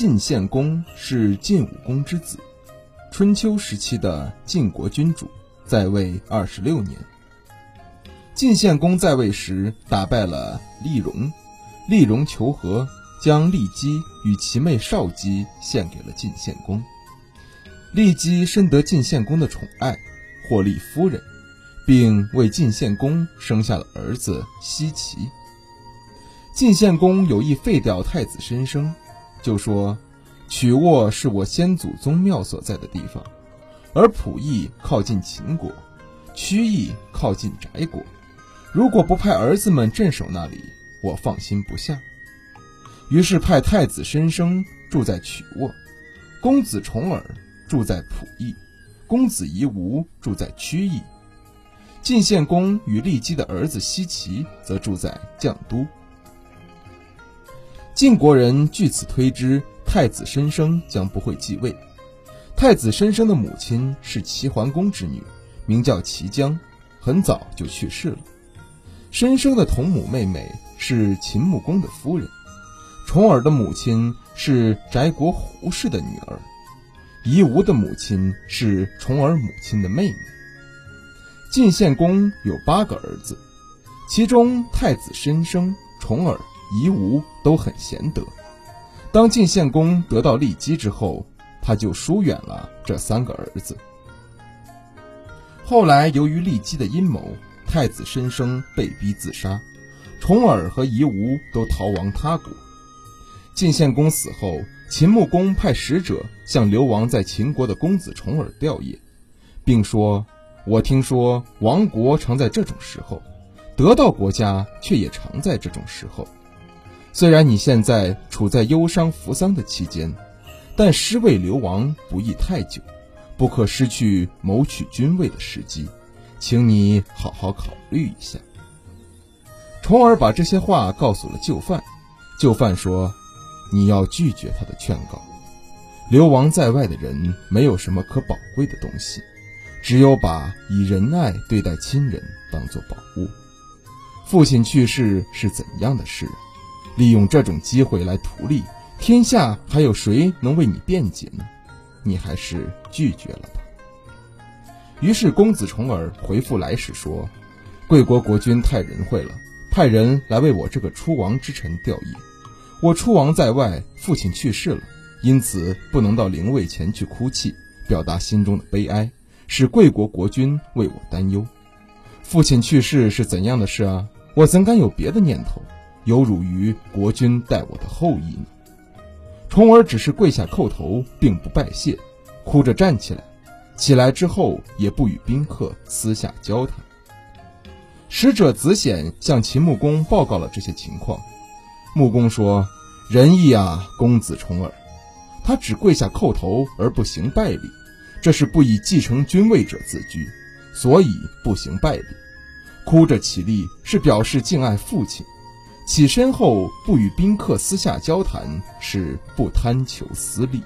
晋献公是晋武公之子，春秋时期的晋国君主，在位二十六年。晋献公在位时打败了厉戎，厉戎求和，将骊姬与其妹少姬献给了晋献公。骊姬深得晋献公的宠爱，获立夫人，并为晋献公生下了儿子奚齐。晋献公有意废掉太子申生，就说：“曲沃是我先祖宗庙所在的地方，而仆邑靠近秦国，曲邑靠近翟国。如果不派儿子们镇守那里，我放心不下。”于是派太子申生住在曲沃，公子重耳。住在溥邑，公子夷吾住在曲邑，晋献公与骊姬的儿子奚齐则住在绛都。晋国人据此推知，太子申生将不会继位。太子申生的母亲是齐桓公之女，名叫齐姜，很早就去世了。申生的同母妹妹是秦穆公的夫人，重耳的母亲是翟国胡氏的女儿。夷吾的母亲是重耳母亲的妹妹。晋献公有八个儿子，其中太子申生、重耳、夷吾都很贤德。当晋献公得到骊姬之后，他就疏远了这三个儿子。后来由于骊姬的阴谋，太子申生被逼自杀，重耳和夷吾都逃亡他国。晋献公死后。秦穆公派使者向流亡在秦国的公子重耳吊唁，并说：“我听说亡国常在这种时候，得到国家却也常在这种时候。虽然你现在处在忧伤扶丧的期间，但失位流亡不宜太久，不可失去谋取君位的时机，请你好好考虑一下。”重耳把这些话告诉了就范，就范说。你要拒绝他的劝告。流亡在外的人没有什么可宝贵的东西，只有把以仁爱对待亲人当做宝物。父亲去世是怎样的事？利用这种机会来图利，天下还有谁能为你辩解呢？你还是拒绝了吧。于是公子重耳回复来使说：“贵国国君太仁惠了，派人来为我这个出亡之臣吊唁。”我出亡在外，父亲去世了，因此不能到灵位前去哭泣，表达心中的悲哀，使贵国国君为我担忧。父亲去世是怎样的事啊？我怎敢有别的念头？有辱于国君待我的厚意呢？重耳只是跪下叩头，并不拜谢，哭着站起来。起来之后，也不与宾客私下交谈。使者子显向秦穆公报告了这些情况。穆公说：“仁义啊，公子重耳，他只跪下叩头而不行拜礼，这是不以继承君位者自居，所以不行拜礼。哭着起立是表示敬爱父亲，起身后不与宾客私下交谈是不贪求私利。”